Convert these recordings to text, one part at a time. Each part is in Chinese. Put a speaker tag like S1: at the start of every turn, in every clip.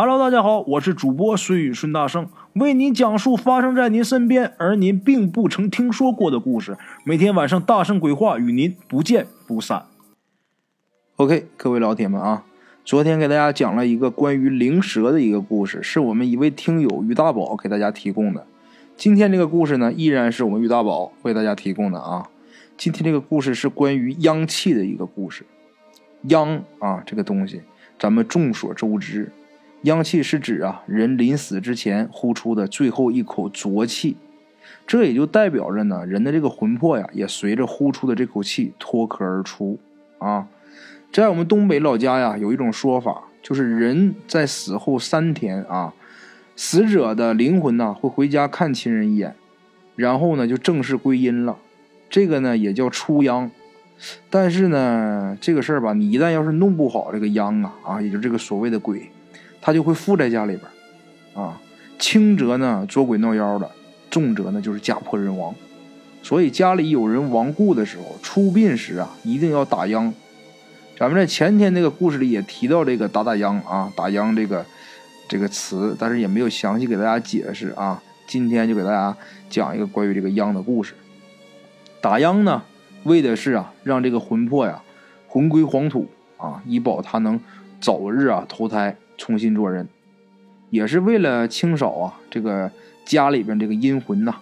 S1: Hello，大家好，我是主播孙宇孙大圣，为您讲述发生在您身边而您并不曾听说过的故事。每天晚上大圣鬼话与您不见不散。OK，各位老铁们啊，昨天给大家讲了一个关于灵蛇的一个故事，是我们一位听友于大宝给大家提供的。今天这个故事呢，依然是我们于大宝为大家提供的啊。今天这个故事是关于阳气的一个故事。阳啊，这个东西咱们众所周知。央气是指啊，人临死之前呼出的最后一口浊气，这也就代表着呢，人的这个魂魄呀，也随着呼出的这口气脱壳而出啊。在我们东北老家呀，有一种说法，就是人在死后三天啊，死者的灵魂呢会回家看亲人一眼，然后呢就正式归阴了，这个呢也叫出殃。但是呢，这个事儿吧，你一旦要是弄不好这个殃啊啊，也就这个所谓的鬼。他就会附在家里边啊，轻则呢捉鬼闹妖的，重则呢就是家破人亡。所以家里有人亡故的时候，出殡时啊，一定要打秧。咱们在前天那个故事里也提到这个打打秧啊，打秧这个这个词，但是也没有详细给大家解释啊。今天就给大家讲一个关于这个秧的故事。打秧呢，为的是啊，让这个魂魄呀魂归黄土啊，以保他能早日啊投胎。重新做人，也是为了清扫啊这个家里边这个阴魂呐，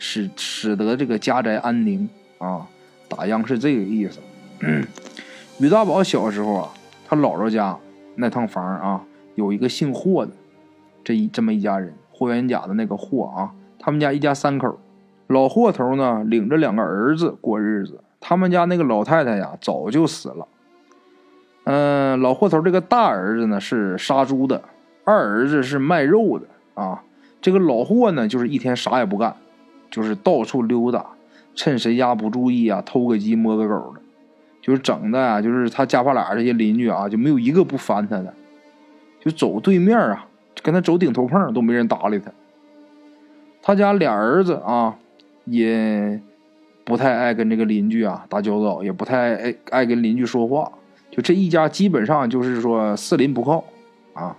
S1: 使使得这个家宅安宁啊。打秧是这个意思。于大宝小时候啊，他姥姥家那趟房啊，有一个姓霍的，这一这么一家人，霍元甲的那个霍啊，他们家一家三口，老霍头呢领着两个儿子过日子，他们家那个老太太呀早就死了。嗯，老霍头这个大儿子呢是杀猪的，二儿子是卖肉的啊。这个老霍呢就是一天啥也不干，就是到处溜达，趁谁家不注意啊，偷个鸡摸个狗的，就是整的啊，就是他家发俩这些邻居啊，就没有一个不烦他的，就走对面啊，跟他走顶头碰都没人搭理他。他家俩儿子啊，也不太爱跟这个邻居啊打交道，也不太爱爱跟邻居说话。就这一家基本上就是说四邻不靠，啊。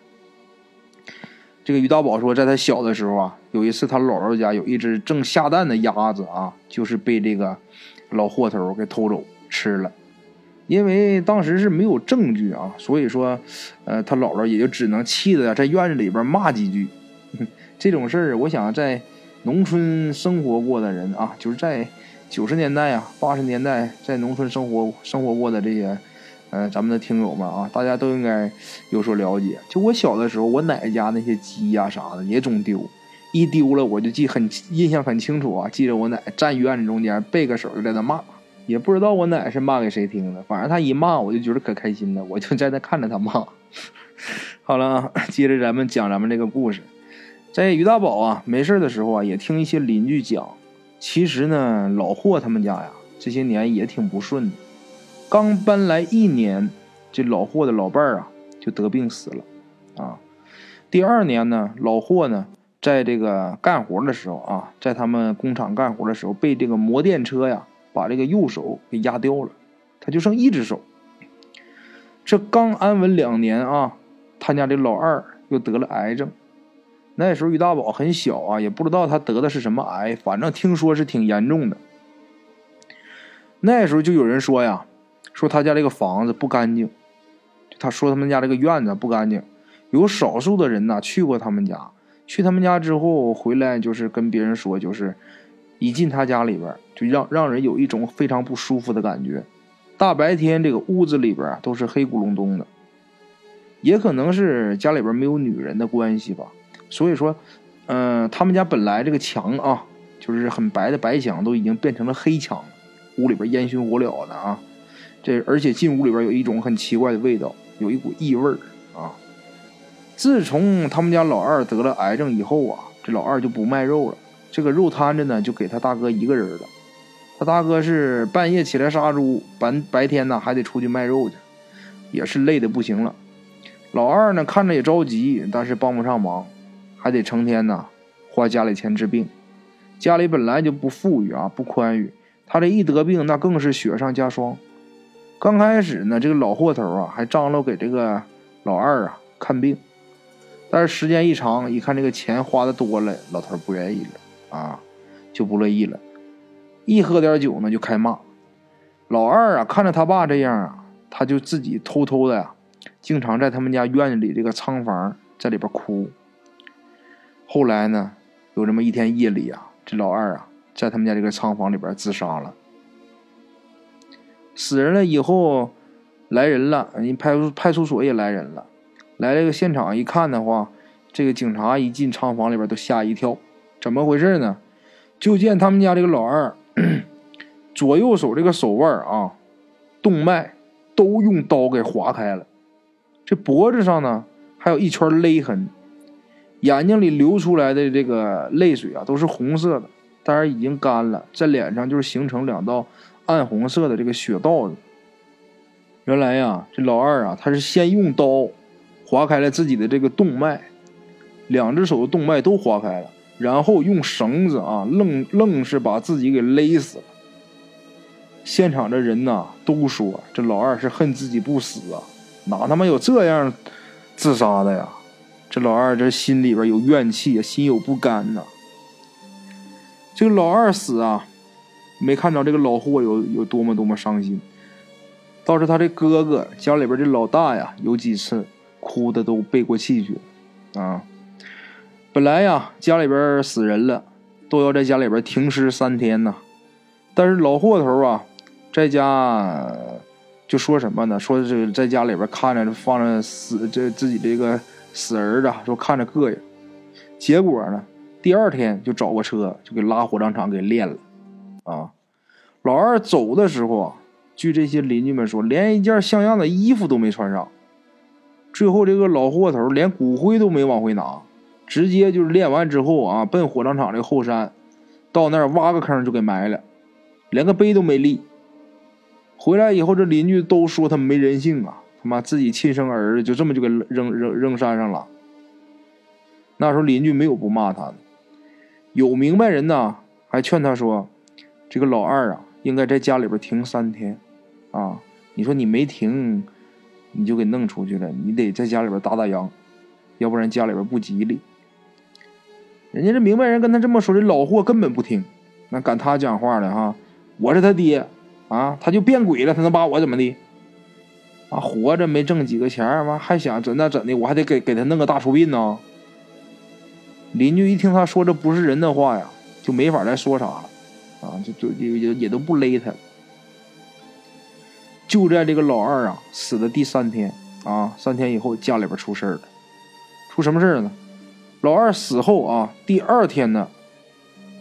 S1: 这个于大宝说，在他小的时候啊，有一次他姥姥家有一只正下蛋的鸭子啊，就是被这个老货头给偷走吃了。因为当时是没有证据啊，所以说，呃，他姥姥也就只能气得在院子里边骂几句。这种事儿，我想在农村生活过的人啊，就是在九十年代啊、八十年代在农村生活生活过的这些。嗯，咱们的听友们啊，大家都应该有所了解。就我小的时候，我奶奶家那些鸡呀啥的也总丢，一丢了我就记很印象很清楚啊，记着我奶站院子中间背个手就在那骂，也不知道我奶是骂给谁听的，反正她一骂我就觉得可开心了，我就在那看着她骂。好了，接着咱们讲咱们这个故事，在于大宝啊没事的时候啊，也听一些邻居讲，其实呢老霍他们家呀这些年也挺不顺的。刚搬来一年，这老霍的老伴儿啊就得病死了，啊，第二年呢，老霍呢在这个干活的时候啊，在他们工厂干活的时候，被这个摩电车呀把这个右手给压掉了，他就剩一只手。这刚安稳两年啊，他家这老二又得了癌症，那时候于大宝很小啊，也不知道他得的是什么癌，反正听说是挺严重的。那时候就有人说呀。说他家这个房子不干净，他说他们家这个院子不干净，有少数的人呢去过他们家，去他们家之后回来就是跟别人说，就是一进他家里边就让让人有一种非常不舒服的感觉。大白天这个屋子里边都是黑咕隆咚的，也可能是家里边没有女人的关系吧。所以说，嗯，他们家本来这个墙啊，就是很白的白墙，都已经变成了黑墙，屋里边烟熏火燎的啊。这而且进屋里边有一种很奇怪的味道，有一股异味儿啊。自从他们家老二得了癌症以后啊，这老二就不卖肉了，这个肉摊子呢就给他大哥一个人了。他大哥是半夜起来杀猪，白白天呢还得出去卖肉去，也是累的不行了。老二呢看着也着急，但是帮不上忙，还得成天呢花家里钱治病。家里本来就不富裕啊，不宽裕，他这一得病那更是雪上加霜。刚开始呢，这个老货头啊还张罗给这个老二啊看病，
S2: 但是时间一长，一看这个钱花的多了，老头不愿意了啊，就不乐意了。一喝点酒呢，就开骂。老二啊，看着他爸这样啊，他就自己偷偷的呀，经常在他们家院子里这个仓房在里边哭。后来呢，有这么一天夜里啊，这老二啊，在他们家这个仓房里边自杀了。死人了以后，来人了，人派出派出所也来人了，来这个现场一看的话，这个警察一进仓房里边都吓一跳，怎么回事呢？就见他们家这个老二。左右手这个手腕啊，动脉都用刀给划开了，这脖子上呢还有一圈勒痕，眼睛里流出来的这个泪水啊都是红色的，当然已经干了，在脸上就是形成两道暗红色的这个血道子。原来呀，这老二啊，他是先用刀划开了自己的这个动脉，两只手的动脉都划开了，然后用绳子啊，愣愣是把自己给勒死了。现场的人呐都说这老二是恨自己不死啊，哪他妈有这样自杀的呀？这老二这心里边有怨气啊，心有不甘呐。这个老二死啊，没看着这个老霍有有多么多么伤心，倒是他这哥哥家里边这老大呀，有几次哭的都背过气去啊。本来呀，家里边死人了，都要在家里边停尸三天呢，但是老霍头啊。在家就说什么呢？说是在家里边看着放着死这自己这个死儿子，说看着膈应。结果呢，第二天就找个车就给拉火葬场给炼了。啊，老二走的时候啊，据这些邻居们说，连一件像样的衣服都没穿上。最后这个老货头连骨灰都没往回拿，直接就是炼完之后啊，奔火葬场这个后山，到那儿挖个坑就给埋了，连个碑都没立。回来以后，这邻居都说他没人性啊！他妈自己亲生儿子就这么就给扔扔扔山上了。那时候邻居没有不骂他的，有明白人呢，还劝他说：“这个老二啊，应该在家里边停三天，啊，你说你没停，你就给弄出去了，你得在家里边打打烊，要不然家里边不吉利。”人家这明白人跟他这么说，这老货根本不听，那赶他讲话的哈，我是他爹。啊，他就变鬼了，他能把我怎么的？啊，活着没挣几个钱儿，还想怎那怎的？我还得给给他弄个大出殡呢。邻居一听他说这不是人的话呀，就没法再说啥了，啊，就就也也也都不勒他。就在这个老二啊死的第三天啊，三天以后家里边出事了，出什么事呢？老二死后啊，第二天呢，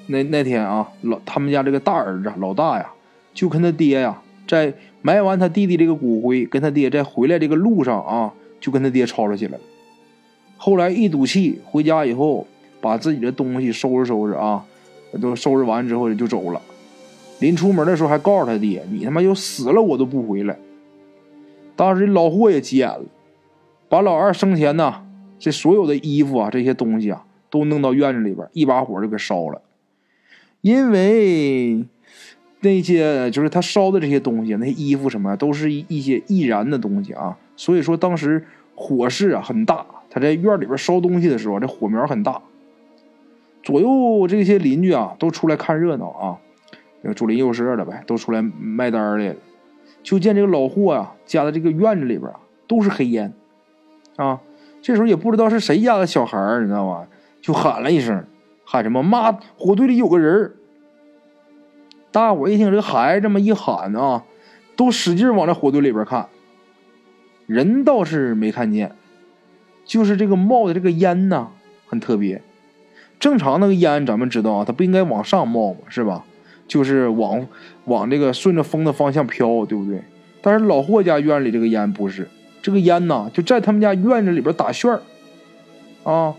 S2: 那那天啊，老他们家这个大儿子老大呀。就跟他爹呀，在埋完他弟弟这个骨灰，跟他爹在回来这个路上啊，就跟他爹吵吵起来了。后来一赌气，回家以后把自己的东西收拾收拾啊，都收拾完之后就走了。临出门的时候还告诉他爹：“你他妈就死了我都不回来。”当时老霍也急眼了，把老二生前呐这所有的衣服啊这些东西啊都弄到院子里边，一把火就给烧了，因为。那些就是他烧的这些东西，那些衣服什么，都是一一些易燃的东西啊。所以说当时火势啊很大，他在院里边烧东西的时候，这火苗很大。左右这些邻居啊都出来看热闹啊，左邻右舍的呗，都出来卖单来了。就见这个老霍啊家的这个院子里边啊都是黑烟啊。这时候也不知道是谁家的小孩你知道吗？就喊了一声，喊什么？妈，火堆里有个人大伙一听这孩子这么一喊啊，都使劲往这火堆里边看。人倒是没看见，就是这个冒的这个烟呐，很特别。正常那个烟咱们知道啊，它不应该往上冒嘛，是吧？就是往往这个顺着风的方向飘，对不对？但是老霍家院里这个烟不是，这个烟呐就在他们家院子里边打旋儿啊，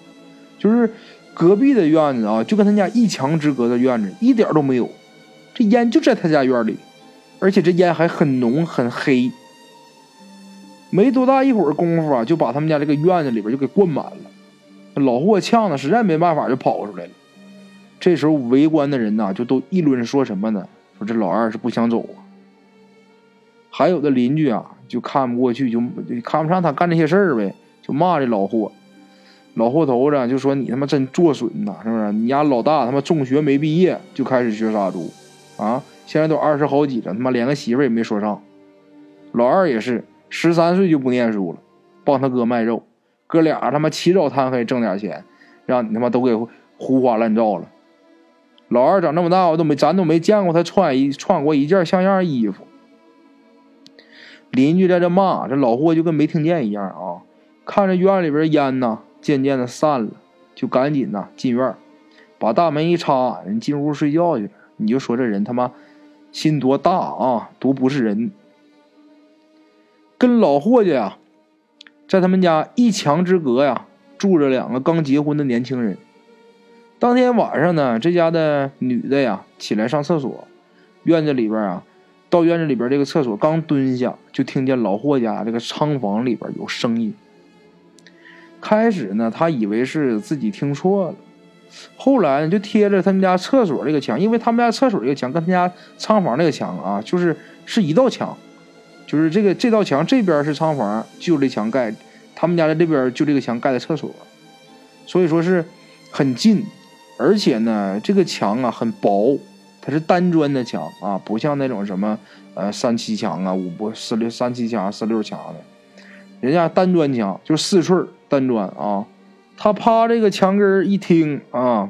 S2: 就是隔壁的院子啊，就跟他家一墙之隔的院子一点都没有。这烟就在他家院里，而且这烟还很浓很黑。没多大一会儿功夫啊，就把他们家这个院子里边就给灌满了。老霍呛的实在没办法，就跑出来了。这时候围观的人呐，就都议论说什么呢？说这老二是不想走啊。还有的邻居啊，就看不过去，就看不上他干这些事儿呗，就骂这老霍。老货头子就说：“你他妈真作损呐，是不是？你家老大他妈中学没毕业就开始学杀猪，啊，现在都二十好几了，他妈连个媳妇也没说上。老二也是十三岁就不念书了，帮他哥卖肉，哥俩他妈起早贪黑挣点钱，让你他妈都给胡花乱造了。老二长这么大，我都没咱都没见过他穿一穿过一件像样衣服。邻居在这骂，这老霍就跟没听见一样啊，看着院里边烟呐。”渐渐的散了，就赶紧呐进院，把大门一插，人进屋睡觉去了。你就说这人他妈心多大啊，多不是人。跟老霍家呀，在他们家一墙之隔呀，住着两个刚结婚的年轻人。当天晚上呢，这家的女的呀起来上厕所，院子里边啊，到院子里边这个厕所刚蹲下，就听见老霍家这个仓房里边有声音。开始呢，他以为是自己听错了，后来，就贴着他们家厕所这个墙，因为他们家厕所这个墙跟他家仓房那个墙啊，就是是一道墙，就是这个这道墙这边是仓房，就这墙盖，他们家的这边就这个墙盖的厕所，所以说是很近，而且呢，这个墙啊很薄，它是单砖的墙啊，不像那种什么呃三七墙啊、五不四六三七墙、四六墙的，人家单砖墙就四寸单砖啊，他趴这个墙根一听啊，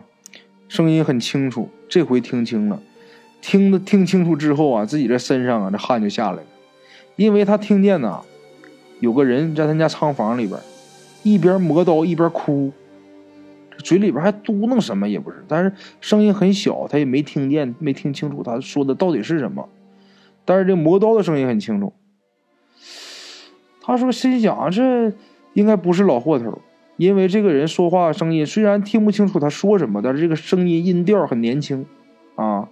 S2: 声音很清楚。这回听清了，听的听清楚之后啊，自己这身上啊这汗就下来了，因为他听见呐，有个人在他家仓房里边，一边磨刀一边哭，嘴里边还嘟囔什么也不是，但是声音很小，他也没听见，没听清楚他说的到底是什么，但是这磨刀的声音很清楚。他说心想这。应该不是老货头，因为这个人说话声音虽然听不清楚他说什么，但是这个声音音调很年轻，啊，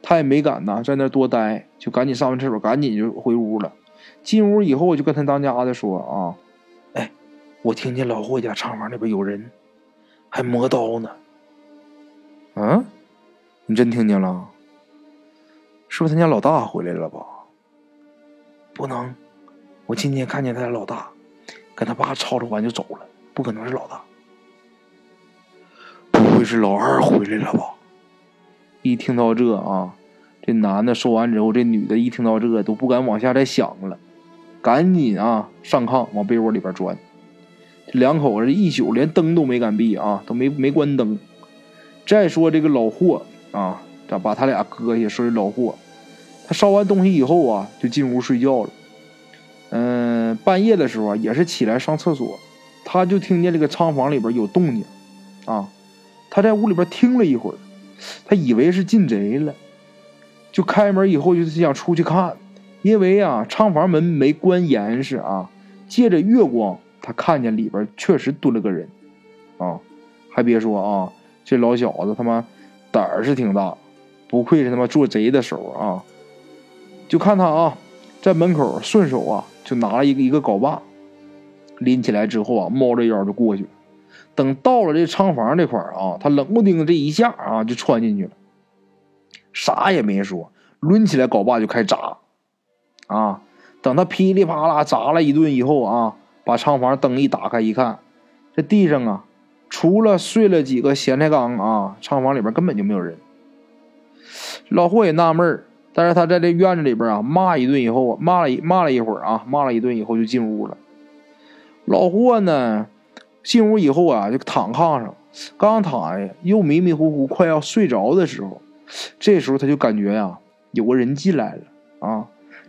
S2: 他也没敢呐在那多待，就赶紧上完厕所，赶紧就回屋了。进屋以后我就跟他当家的说啊，哎，我听见老霍家厂房那边有人，还磨刀呢。嗯，你真听见了？是不是他家老大回来了吧？不能，我今天看见他家老大。跟他爸吵吵完就走了，不可能是老大，不会是老二回来了吧？一听到这啊，这男的说完之后，这女的一听到这都不敢往下再想了，赶紧啊上炕往被窝里边钻。两口子一宿连灯都没敢闭啊，都没没关灯。再说这个老霍啊，咋把他俩搁下？说是老霍，他烧完东西以后啊，就进屋睡觉了。嗯，半夜的时候啊，也是起来上厕所，他就听见这个仓房里边有动静，啊，他在屋里边听了一会儿，他以为是进贼了，就开门以后就是想出去看，因为啊，仓房门没关严实啊，借着月光，他看见里边确实蹲了个人，啊，还别说啊，这老小子他妈胆儿是挺大，不愧是他妈做贼的手啊，就看他啊，在门口顺手啊。就拿了一个一个镐把，拎起来之后啊，猫着腰就过去了。等到了这仓房这块啊，他冷不丁这一下啊，就窜进去了，啥也没说，抡起来镐把就开砸。啊，等他噼里啪啦砸了一顿以后啊，把仓房灯一打开一看，这地上啊，除了碎了几个咸菜缸啊，仓房里边根本就没有人。老霍也纳闷儿。但是他在这院子里边啊，骂一顿以后，骂了一骂了一会儿啊，骂了一顿以后就进屋了。老霍呢，进屋以后啊，就躺炕上，刚躺下又迷迷糊糊，快要睡着的时候，这时候他就感觉呀，有个人进来了。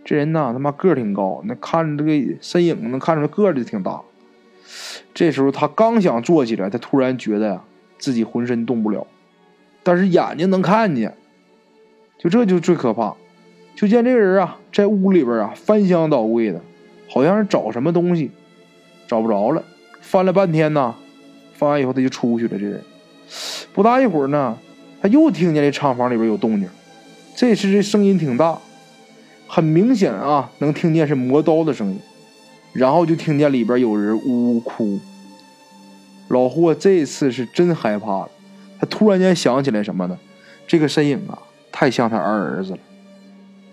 S2: 这人呢，他妈个儿挺高，那看这个身影能看出来个儿就挺大。这时候他刚想坐起来，他突然觉得呀，自己浑身动不了，但是眼睛能看见。就这就最可怕，就见这个人啊，在屋里边啊翻箱倒柜的，好像是找什么东西，找不着了，翻了半天呢，翻完以后他就出去了。这人不大一会儿呢，他又听见这厂房里边有动静，这次这声音挺大，很明显啊，能听见是磨刀的声音，然后就听见里边有人呜呜哭。老霍这次是真害怕了，他突然间想起来什么呢？这个身影啊。太像他二儿子了，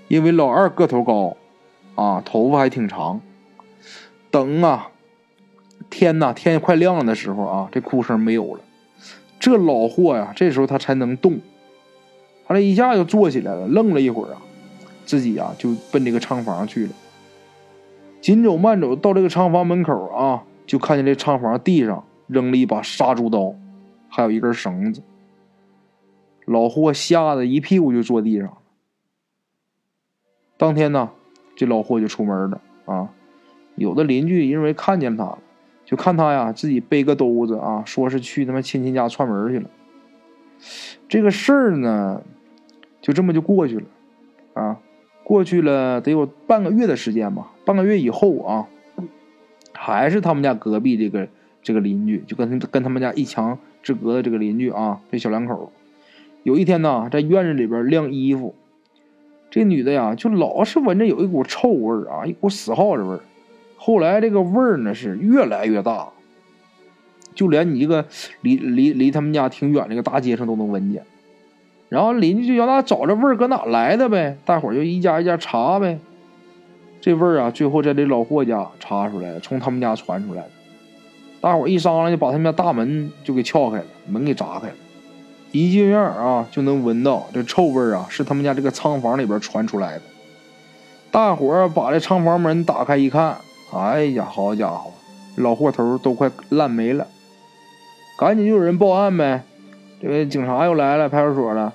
S2: 因为老二个头高，啊，头发还挺长。等啊，天呐，天快亮了的时候啊，这哭声没有了。这老霍呀，这时候他才能动。他这一下就坐起来了，愣了一会儿啊，自己呀就奔这个仓房去了。紧走慢走到这个仓房门口啊，就看见这仓房地上扔了一把杀猪刀，还有一根绳子。老霍吓得一屁股就坐地上了。当天呢，这老霍就出门了啊。有的邻居因为看见他了，就看他呀自己背个兜子啊，说是去他妈亲戚家串门去了。这个事儿呢，就这么就过去了啊。过去了得有半个月的时间吧。半个月以后啊，还是他们家隔壁这个这个邻居，就跟跟他们家一墙之隔的这个邻居啊，这小两口。有一天呢，在院子里边晾衣服，这女的呀，就老是闻着有一股臭味儿啊，一股死耗子味儿。后来这个味儿呢是越来越大，就连你这个离离离他们家挺远这个大街上都能闻见。然后邻居就叫他找这味儿搁哪来的呗，大伙儿就一家一家查呗。这味儿啊，最后在这老霍家查出来了，从他们家传出来的。大伙儿一商量，就把他们家大门就给撬开了，门给砸开了。一进院啊，就能闻到这臭味啊，是他们家这个仓房里边传出来的。大伙儿把这仓房门打开一看，哎呀，好家伙，老货头都快烂没了！赶紧就有人报案呗。这个警察又来了，派出所了。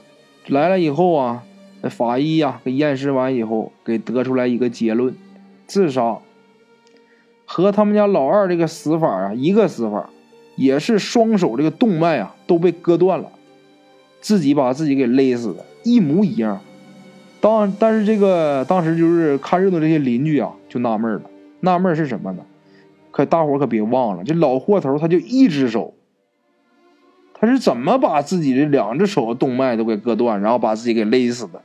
S2: 来了以后啊，法医呀给验尸完以后，给得出来一个结论：自杀。和他们家老二这个死法啊，一个死法，也是双手这个动脉啊都被割断了。自己把自己给勒死的，一模一样。当但是这个当时就是看热闹这些邻居啊，就纳闷了。纳闷是什么呢？可大伙可别忘了，这老货头他就一只手，他是怎么把自己的两只手动脉都给割断，然后把自己给勒死的？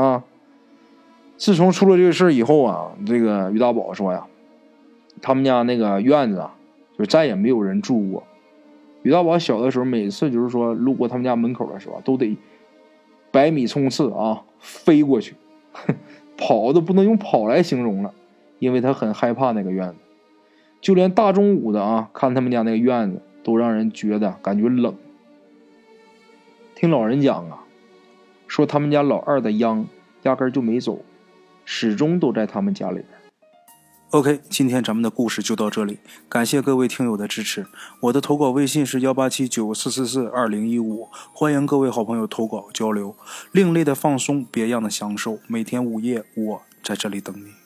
S2: 啊！自从出了这个事以后啊，这个于大宝说呀，他们家那个院子啊，就再也没有人住过。于大宝小的时候，每次就是说路过他们家门口的时候，都得百米冲刺啊，飞过去，跑都不能用跑来形容了，因为他很害怕那个院子，就连大中午的啊，看他们家那个院子都让人觉得感觉冷。听老人讲啊，说他们家老二的秧压根就没走，始终都在他们家里边。
S1: OK，今天咱们的故事就到这里，感谢各位听友的支持。我的投稿微信是幺八七九四四四二零一五，欢迎各位好朋友投稿交流。另类的放松，别样的享受，每天午夜我在这里等你。